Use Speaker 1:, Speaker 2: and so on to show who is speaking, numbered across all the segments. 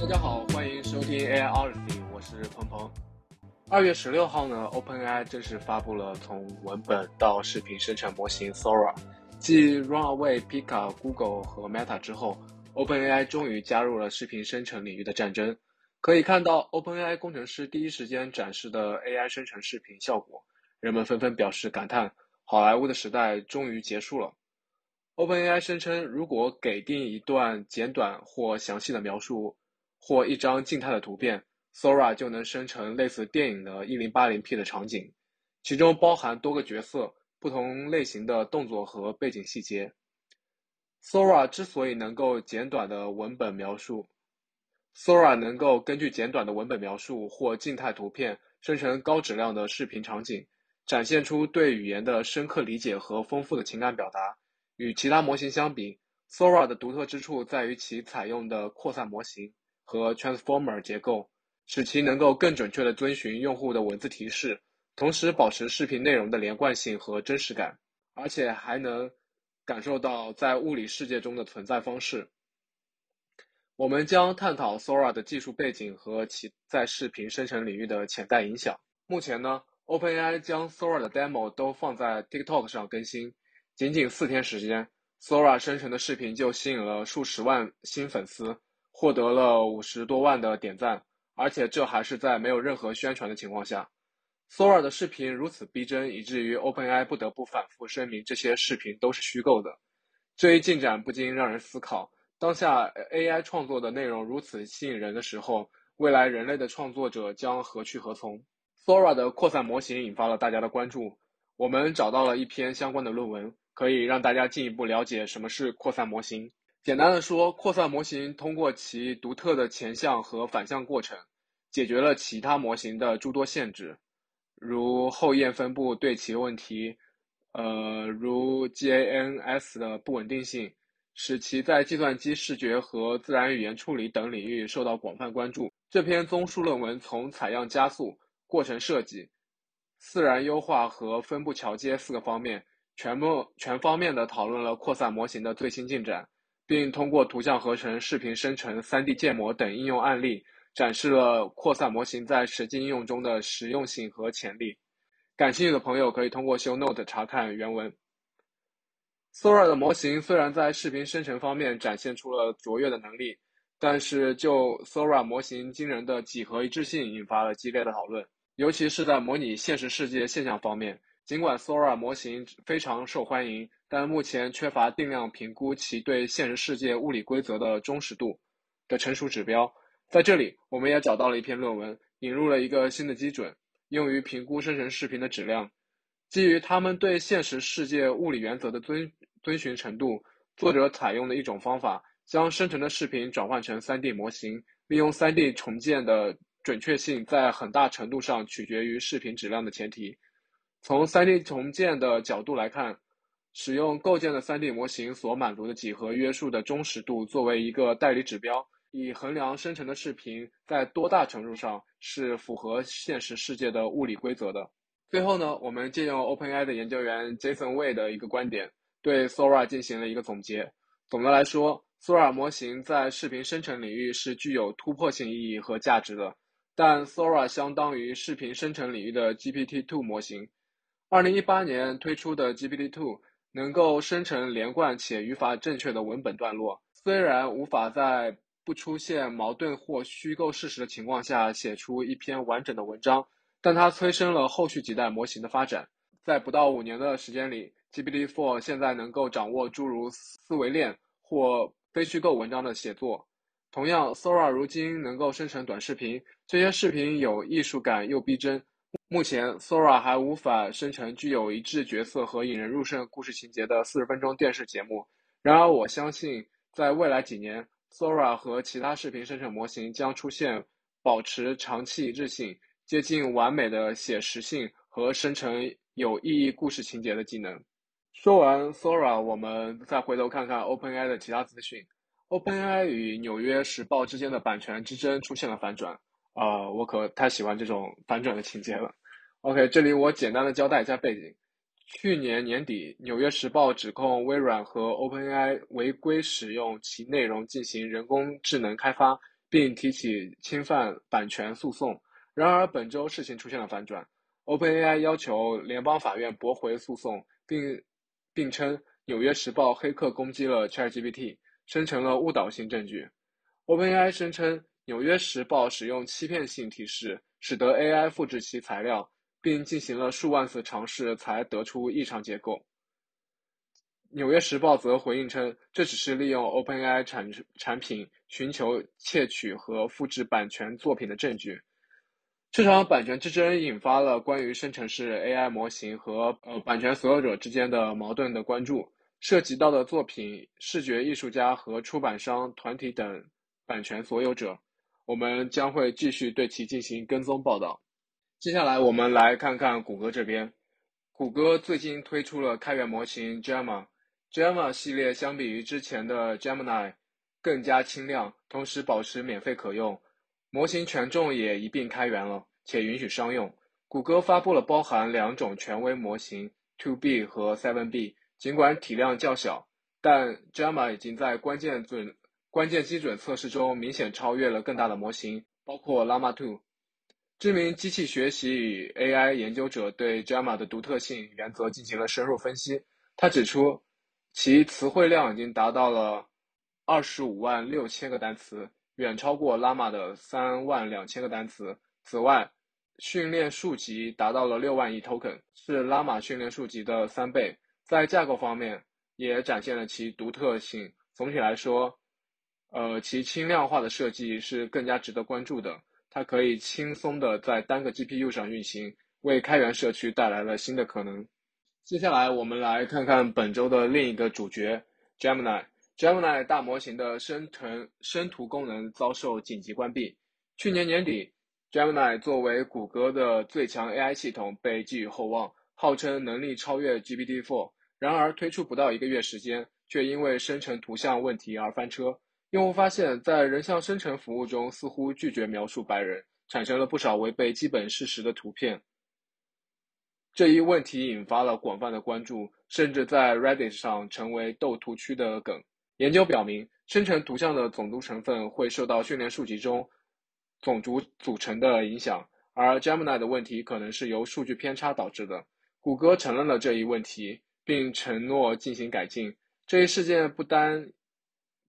Speaker 1: 大家好，欢迎收听 AI Odyssey，我是鹏鹏。二月十六号呢，OpenAI 正式发布了从文本到视频生成模型 Sora。继 Runaway、Pika、Google 和 Meta 之后，OpenAI 终于加入了视频生成领域的战争。可以看到，OpenAI 工程师第一时间展示的 AI 生成视频效果，人们纷纷表示感叹：好莱坞的时代终于结束了。OpenAI 声称，如果给定一段简短或详细的描述，或一张静态的图片，Sora 就能生成类似电影的 1080P 的场景，其中包含多个角色、不同类型的动作和背景细节。Sora 之所以能够简短的文本描述，Sora 能够根据简短的文本描述或静态图片生成高质量的视频场景，展现出对语言的深刻理解和丰富的情感表达。与其他模型相比，Sora 的独特之处在于其采用的扩散模型和 Transformer 结构，使其能够更准确地遵循用户的文字提示，同时保持视频内容的连贯性和真实感，而且还能感受到在物理世界中的存在方式。我们将探讨 Sora 的技术背景和其在视频生成领域的潜在影响。目前呢，OpenAI 将 Sora 的 demo 都放在 TikTok 上更新。仅仅四天时间，Sora 生成的视频就吸引了数十万新粉丝，获得了五十多万的点赞，而且这还是在没有任何宣传的情况下。Sora 的视频如此逼真，以至于 OpenAI 不得不反复声明这些视频都是虚构的。这一进展不禁让人思考：当下 AI 创作的内容如此吸引人的时候，未来人类的创作者将何去何从？Sora 的扩散模型引发了大家的关注，我们找到了一篇相关的论文。可以让大家进一步了解什么是扩散模型。简单的说，扩散模型通过其独特的前向和反向过程，解决了其他模型的诸多限制，如后验分布对齐问题，呃，如 GANS 的不稳定性，使其在计算机视觉和自然语言处理等领域受到广泛关注。这篇综述论文从采样加速、过程设计、自然优化和分布桥接四个方面。全部全方面的讨论了扩散模型的最新进展，并通过图像合成、视频生成、3D 建模等应用案例，展示了扩散模型在实际应用中的实用性和潜力。感兴趣的朋友可以通过 Show Note 查看原文。Sora 的模型虽然在视频生成方面展现出了卓越的能力，但是就 Sora 模型惊人的几何一致性引发了激烈的讨论，尤其是在模拟现实世界现象方面。尽管 Sora 模型非常受欢迎，但目前缺乏定量评估其对现实世界物理规则的忠实度的成熟指标。在这里，我们也找到了一篇论文，引入了一个新的基准，用于评估生成视频的质量。基于他们对现实世界物理原则的遵遵循程度，作者采用的一种方法，将生成的视频转换成 3D 模型，利用 3D 重建的准确性在很大程度上取决于视频质量的前提。从 3D 重建的角度来看，使用构建的 3D 模型所满足的几何约束的忠实度作为一个代理指标，以衡量生成的视频在多大程度上是符合现实世界的物理规则的。最后呢，我们借用 OpenAI 的研究员 Jason Wei 的一个观点，对 Sora 进行了一个总结。总的来说，Sora 模型在视频生成领域是具有突破性意义和价值的，但 Sora 相当于视频生成领域的 GPT-2 模型。二零一八年推出的 GPT-2 能够生成连贯且语法正确的文本段落，虽然无法在不出现矛盾或虚构事实的情况下写出一篇完整的文章，但它催生了后续几代模型的发展。在不到五年的时间里，GPT-4 现在能够掌握诸如思维链或非虚构文章的写作。同样，Sora 如今能够生成短视频，这些视频有艺术感又逼真。目前，Sora 还无法生成具有一致角色和引人入胜故事情节的四十分钟电视节目。然而，我相信在未来几年，Sora 和其他视频生成模型将出现保持长期一致性、接近完美的写实性和生成有意义故事情节的技能。说完 Sora，我们再回头看看 OpenAI 的其他资讯。OpenAI 与《纽约时报》之间的版权之争出现了反转。啊，我可太喜欢这种反转的情节了。OK，这里我简单的交代一下背景。去年年底，《纽约时报》指控微软和 OpenAI 违规使用其内容进行人工智能开发，并提起侵犯版权诉讼。然而，本周事情出现了反转，OpenAI 要求联邦法院驳回诉讼，并并称《纽约时报》黑客攻击了 ChatGPT，生成了误导性证据。OpenAI 声称，《纽约时报》使用欺骗性提示，使得 AI 复制其材料，并进行了数万次尝试才得出异常结构。《纽约时报》则回应称，这只是利用 OpenAI 产产品寻求窃取和复制版权作品的证据。这场版权之争引发了关于生成式 AI 模型和呃版权所有者之间的矛盾的关注，涉及到的作品、视觉艺术家和出版商团体等。版权所有者，我们将会继续对其进行跟踪报道。接下来，我们来看看谷歌这边。谷歌最近推出了开源模型 Gemma。Gemma 系列相比于之前的 Gemini 更加轻量，同时保持免费可用。模型权重也一并开源了，且允许商用。谷歌发布了包含两种权威模型 Two B 和 Seven B。尽管体量较小，但 Gemma 已经在关键准。关键基准测试中明显超越了更大的模型，包括 Llama 2。知名机器学习与 AI 研究者对 Gemma 的独特性原则进行了深入分析。他指出，其词汇量已经达到了二十五万六千个单词，远超过 Llama 的三万两千个单词。此外，训练数集达到了六万亿 token，是 Llama 训练数集的三倍。在架构方面，也展现了其独特性。总体来说，呃，其轻量化的设计是更加值得关注的。它可以轻松的在单个 GPU 上运行，为开源社区带来了新的可能。接下来，我们来看看本周的另一个主角 Gemini。Gemini 大模型的生成生图功能遭受紧急关闭。去年年底，Gemini 作为谷歌的最强 AI 系统被寄予厚望，号称能力超越 GPT-4。然而，推出不到一个月时间，却因为生成图像问题而翻车。用户发现，在人像生成服务中，似乎拒绝描述白人，产生了不少违背基本事实的图片。这一问题引发了广泛的关注，甚至在 Reddit 上成为斗图区的梗。研究表明，生成图像的种族成分会受到训练数集中种族组成的影响，而 Gemini 的问题可能是由数据偏差导致的。谷歌承认了这一问题，并承诺进行改进。这一事件不单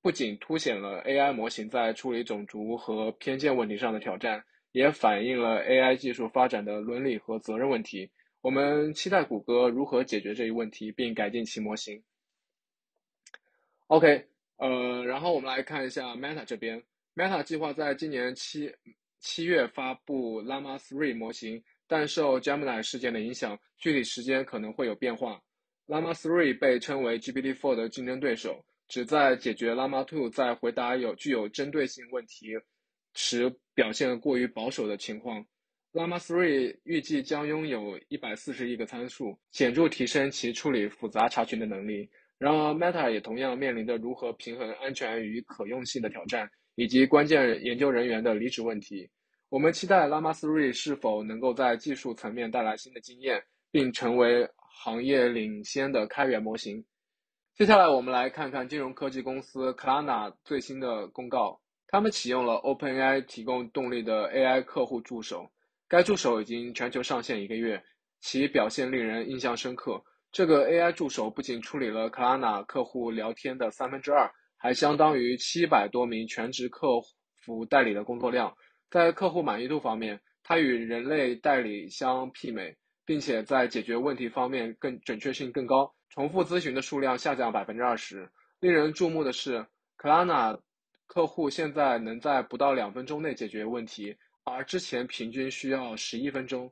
Speaker 1: 不仅凸显了 AI 模型在处理种族和偏见问题上的挑战，也反映了 AI 技术发展的伦理和责任问题。我们期待谷歌如何解决这一问题，并改进其模型。OK，呃，然后我们来看一下 Meta 这边，Meta 计划在今年七七月发布 Llama 3模型，但受 Gemini 事件的影响，具体时间可能会有变化。Llama 3被称为 GPT-4 的竞争对手。旨在解决 Llama 2在回答有具有针对性问题时表现过于保守的情况。Llama 3预计将拥有一百四十亿个参数，显著提升其处理复杂查询的能力。然而，Meta 也同样面临着如何平衡安全与可用性的挑战，以及关键研究人员的离职问题。我们期待 Llama 3是否能够在技术层面带来新的经验，并成为行业领先的开源模型。接下来，我们来看看金融科技公司 Klarna 最新的公告。他们启用了 OpenAI 提供动力的 AI 客户助手。该助手已经全球上线一个月，其表现令人印象深刻。这个 AI 助手不仅处理了 Klarna 客户聊天的三分之二，还相当于七百多名全职客服代理的工作量。在客户满意度方面，它与人类代理相媲美，并且在解决问题方面更准确性更高。重复咨询的数量下降百分之二十。令人注目的是，Klarna 客户现在能在不到两分钟内解决问题，而之前平均需要十一分钟。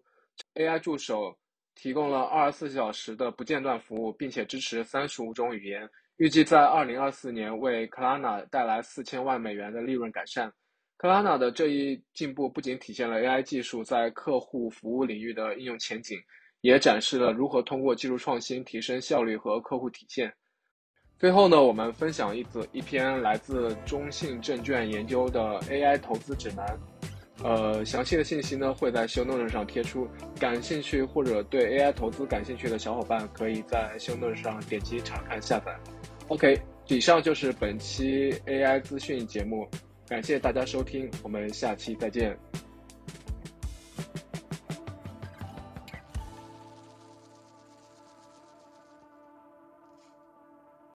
Speaker 1: AI 助手提供了二十四小时的不间断服务，并且支持三十五种语言，预计在二零二四年为 Klarna 带来四千万美元的利润改善。Klarna 的这一进步不仅体现了 AI 技术在客户服务领域的应用前景。也展示了如何通过技术创新提升效率和客户体验。最后呢，我们分享一则一篇来自中信证券研究的 AI 投资指南。呃，详细的信息呢会在 Show note 上贴出，感兴趣或者对 AI 投资感兴趣的小伙伴可以在 Show note 上点击查看下载。OK，以上就是本期 AI 资讯节目。感谢大家收听，我们下期再见。